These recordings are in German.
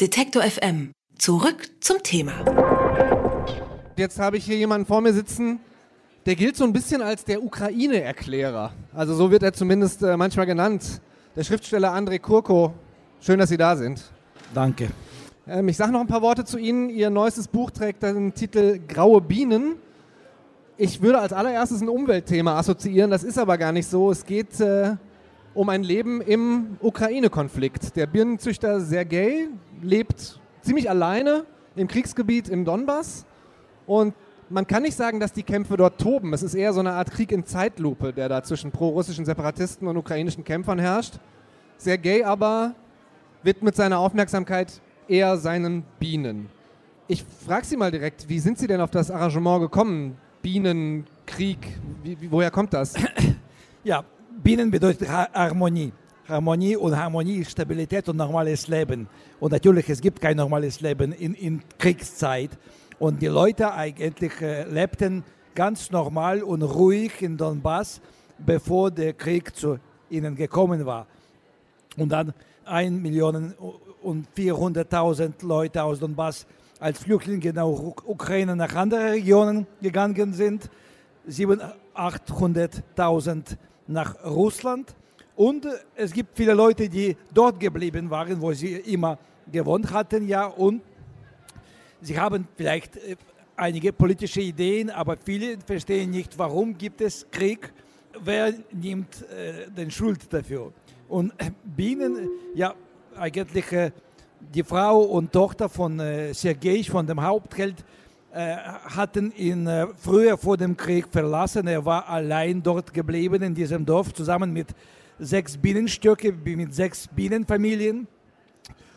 Detektor FM. Zurück zum Thema. Jetzt habe ich hier jemanden vor mir sitzen, der gilt so ein bisschen als der Ukraine-Erklärer. Also so wird er zumindest äh, manchmal genannt. Der Schriftsteller Andrei Kurko. Schön, dass Sie da sind. Danke. Ähm, ich sage noch ein paar Worte zu Ihnen. Ihr neuestes Buch trägt den Titel Graue Bienen. Ich würde als allererstes ein Umweltthema assoziieren, das ist aber gar nicht so. Es geht äh, um ein Leben im Ukraine-Konflikt. Der Birnenzüchter Sergei lebt ziemlich alleine im Kriegsgebiet im Donbass und man kann nicht sagen, dass die Kämpfe dort toben. Es ist eher so eine Art Krieg in Zeitlupe, der da zwischen pro-russischen Separatisten und ukrainischen Kämpfern herrscht. Sergei aber widmet seine Aufmerksamkeit eher seinen Bienen. Ich frage Sie mal direkt, wie sind Sie denn auf das Arrangement gekommen? Bienenkrieg, woher kommt das? Ja, Bienen bedeutet Harmonie. Harmonie und Harmonie ist Stabilität und normales Leben. Und natürlich, es gibt kein normales Leben in, in Kriegszeit. Und die Leute eigentlich äh, lebten ganz normal und ruhig in Donbass, bevor der Krieg zu ihnen gekommen war. Und dann 1 Million und 400.000 Leute aus Donbass als Flüchtlinge nach Ukraine nach anderen Regionen gegangen sind, 800.000 nach Russland. Und es gibt viele Leute, die dort geblieben waren, wo sie immer gewohnt hatten, ja, und sie haben vielleicht äh, einige politische Ideen, aber viele verstehen nicht, warum gibt es Krieg, wer nimmt äh, den Schuld dafür. Und äh, Bienen, ja, eigentlich äh, die Frau und Tochter von äh, Sergei, von dem Hauptheld, hatten ihn äh, früher vor dem Krieg verlassen. Er war allein dort geblieben in diesem Dorf, zusammen mit sechs Bienenstöcke, mit sechs Bienenfamilien.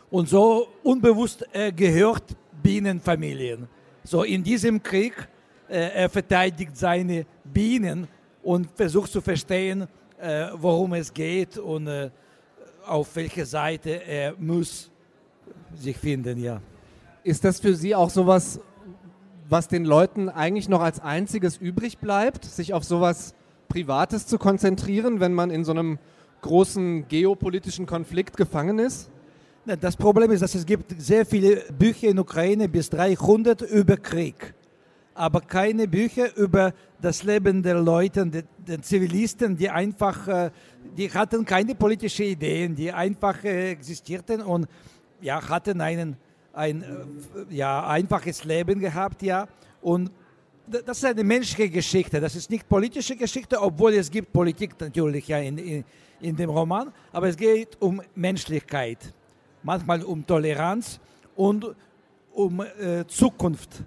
Und so unbewusst er gehört Bienenfamilien. So in diesem Krieg, äh, er verteidigt seine Bienen und versucht zu verstehen, äh, worum es geht und äh, auf welcher Seite er muss sich finden, ja. Ist das für Sie auch sowas, was den Leuten eigentlich noch als einziges übrig bleibt, sich auf sowas Privates zu konzentrieren, wenn man in so einem großen geopolitischen Konflikt gefangen ist? Das Problem ist, dass es gibt sehr viele Bücher in Ukraine, bis 300 über Krieg, aber keine Bücher über das Leben der Leute, der, Zivilisten, die einfach, äh, die hatten keine politischen Ideen, die einfach äh, existierten und ja, hatten einen, ein äh, ja, einfaches Leben gehabt, ja. Und das ist eine menschliche Geschichte, das ist nicht politische Geschichte, obwohl es gibt Politik natürlich ja in, in, in dem Roman, aber es geht um Menschlichkeit, manchmal um Toleranz und um äh, Zukunft,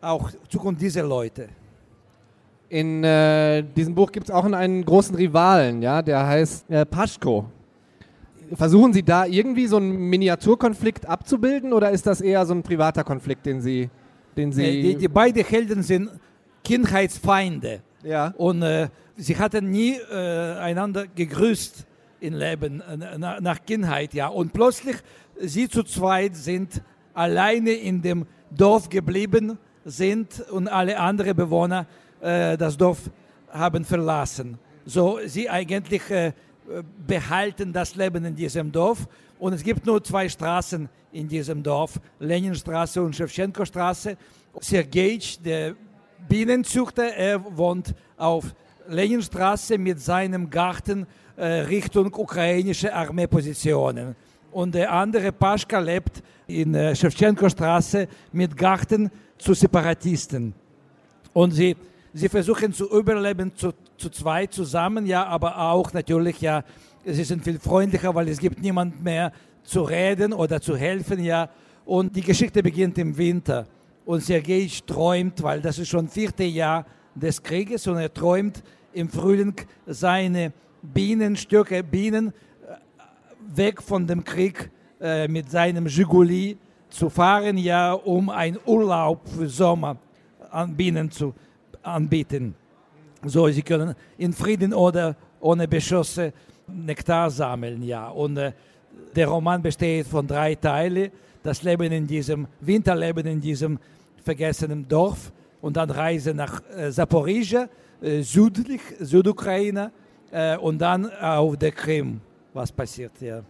auch Zukunft dieser Leute. In äh, diesem Buch gibt es auch einen großen Rivalen, ja, der heißt äh, Paschko versuchen Sie da irgendwie so einen Miniaturkonflikt abzubilden oder ist das eher so ein privater Konflikt, den Sie, den Sie äh, die, die beiden Helden sind Kindheitsfeinde. Ja. Und äh, sie hatten nie äh, einander gegrüßt im Leben, äh, nach, nach Kindheit, ja. Und plötzlich, sie zu zweit sind alleine in dem Dorf geblieben sind und alle anderen Bewohner äh, das Dorf haben verlassen. So sie eigentlich äh, behalten das Leben in diesem Dorf. Und es gibt nur zwei Straßen in diesem Dorf, Leninstraße und Schewtschenko-Straße. Sergej, der Bienenzüchter, er wohnt auf Leninstraße mit seinem Garten äh, Richtung ukrainische Armeepositionen. Und der andere Paschka lebt in äh, Schewtschenko-Straße mit Garten zu Separatisten. Und sie Sie versuchen zu überleben zu, zu zweit zusammen, ja, aber auch natürlich, ja, sie sind viel freundlicher, weil es gibt niemand mehr zu reden oder zu helfen, ja. Und die Geschichte beginnt im Winter. Und Sergei träumt, weil das ist schon vierte Jahr des Krieges und er träumt im Frühling seine Bienenstöcke, Bienen äh, weg von dem Krieg äh, mit seinem Zhiguli zu fahren, ja, um einen Urlaub für Sommer an Bienen zu anbieten. So, sie können in Frieden oder ohne Beschusse Nektar sammeln, ja. Und äh, der Roman besteht von drei Teilen. Das Leben in diesem Winterleben in diesem vergessenen Dorf und dann Reise nach äh, Zaporizhia, äh, südlich, Südukraine äh, und dann auf der Krim, was passiert, ja.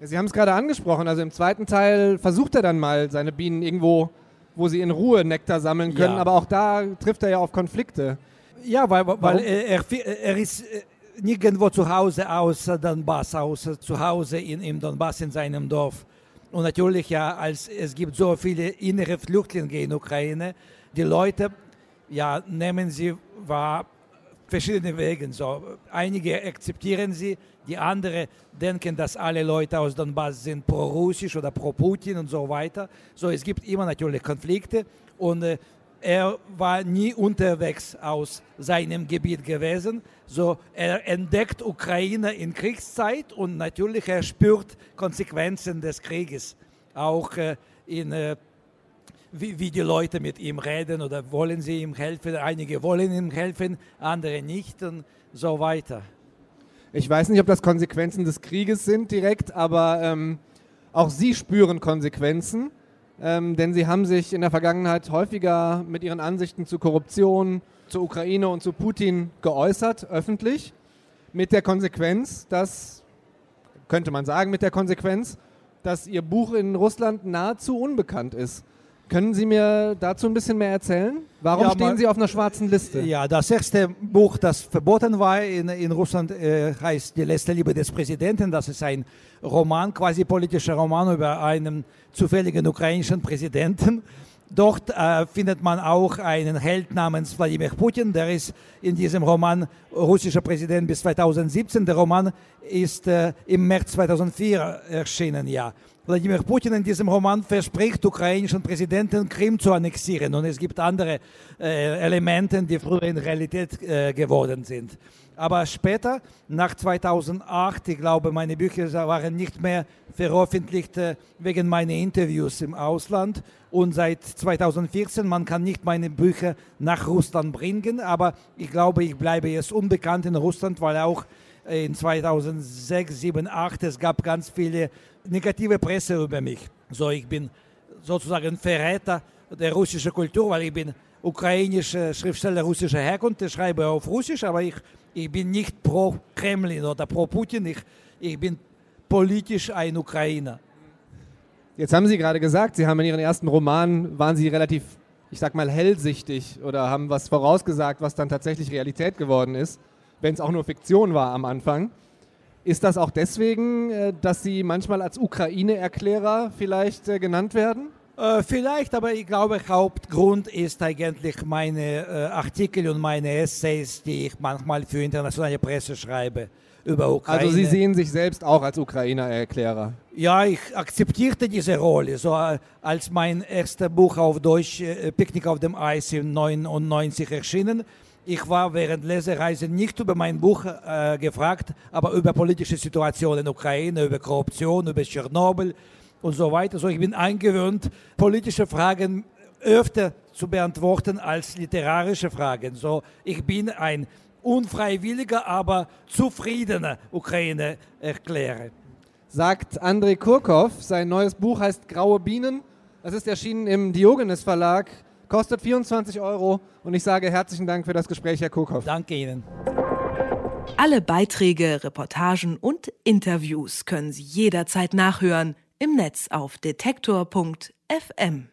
Sie haben es gerade angesprochen, also im zweiten Teil versucht er dann mal seine Bienen irgendwo, wo sie in Ruhe Nektar sammeln können, Ja. aber auch da trifft er ja auf Konflikte. Ja, weil, weil er, er, er ist äh, nirgendwo zu Hause außer Donbass, außer zu Hause in, im Donbass in seinem Dorf. Und natürlich, ja, als es gibt so viele innere Flüchtlinge in Ukraine, die Leute ja, nehmen sie wahr verschiedene Wege. So, einige akzeptieren sie, die anderen denken, dass alle Leute aus Donbass sind pro-russisch oder pro-Putin und so weiter. So, es gibt immer natürlich Konflikte und äh, er war nie unterwegs aus seinem Gebiet gewesen. So, er entdeckt Ukraine in Kriegszeit und natürlich er spürt Konsequenzen des Krieges. Auch äh, in äh, wie, wie die Leute mit ihm reden oder wollen sie ihm helfen. Einige wollen ihm helfen, andere nicht und so weiter. Ich weiß nicht, ob das Konsequenzen des Krieges sind direkt, aber ähm, auch Sie spüren Konsequenzen, ähm, denn Sie haben sich in der Vergangenheit häufiger mit Ihren Ansichten zu Korruption, zur Ukraine und zu Putin geäußert, öffentlich, mit der Konsequenz, dass, könnte man sagen, mit der Konsequenz, dass Ihr Buch in Russland nahezu unbekannt ist. Können Sie mir dazu ein bisschen mehr erzählen? Warum Ja, stehen Sie auf einer schwarzen Liste? Ja, das erste Buch, das verboten war in, in Russland, äh, heißt Die letzte Liebe des Präsidenten. Das ist ein Roman, quasi politischer Roman über einen zufälligen ukrainischen Präsidenten. Dort äh, findet man auch einen Held namens Wladimir Putin, der ist in diesem Roman russischer Präsident bis 2017. Der Roman ist äh, im März 2004 erschienen, ja. Wladimir Putin in diesem Roman verspricht ukrainischen Präsidenten Krim zu annexieren und es gibt andere äh, Elemente, die früher in Realität äh, geworden sind. Aber später, nach 2008, ich glaube, meine Bücher waren nicht mehr veröffentlicht äh, wegen meiner Interviews im Ausland. Und seit 2014, man kann nicht meine Bücher nach Russland bringen, aber ich glaube, ich bleibe jetzt unbekannt in Russland, weil auch in 2006, 2007, 2008, es gab ganz viele negative Presse über mich. So, ich bin sozusagen Verräter der russischen Kultur, weil ich bin ukrainischer Schriftsteller russischer Herkunft, ich schreibe auf Russisch, aber ich, ich bin nicht pro Kremlin oder pro Putin, ich, ich bin politisch ein Ukrainer. Jetzt haben Sie gerade gesagt, Sie haben in Ihren ersten Romanen, waren Sie relativ, ich sag mal, hellsichtig oder haben was vorausgesagt, was dann tatsächlich Realität geworden ist, wenn es auch nur Fiktion war am Anfang. Ist das auch deswegen, äh, dass Sie manchmal als Ukraine-Erklärer vielleicht äh, genannt werden? Äh, vielleicht, aber ich glaube, Hauptgrund ist eigentlich meine Artikel und meine Essays, die ich manchmal für internationale Presse schreibe über Ukraine. Also Sie sehen sich selbst auch als Ukrainer-Erklärer. Ja, ich akzeptierte diese Rolle. So als mein erstes Buch auf Deutsch, Picknick auf dem Eis, in 99 erschienen. Ich war während Lesereise nicht über mein Buch äh, gefragt, aber über politische Situationen in der Ukraine, über Korruption, über Tschernobyl und so weiter. So, ich bin eingewöhnt, politische Fragen öfter zu beantworten als literarische Fragen. So, ich bin ein unfreiwilliger, aber zufriedener Ukraine-Erklärer. Sagt Andrei Kurkov. Sein neues Buch heißt Graue Bienen. Das ist erschienen im Diogenes Verlag, kostet 24 Euro und ich sage herzlichen Dank für das Gespräch, Herr Kurkov. Danke Ihnen. Alle Beiträge, Reportagen und Interviews können Sie jederzeit nachhören im Netz auf detektor.fm.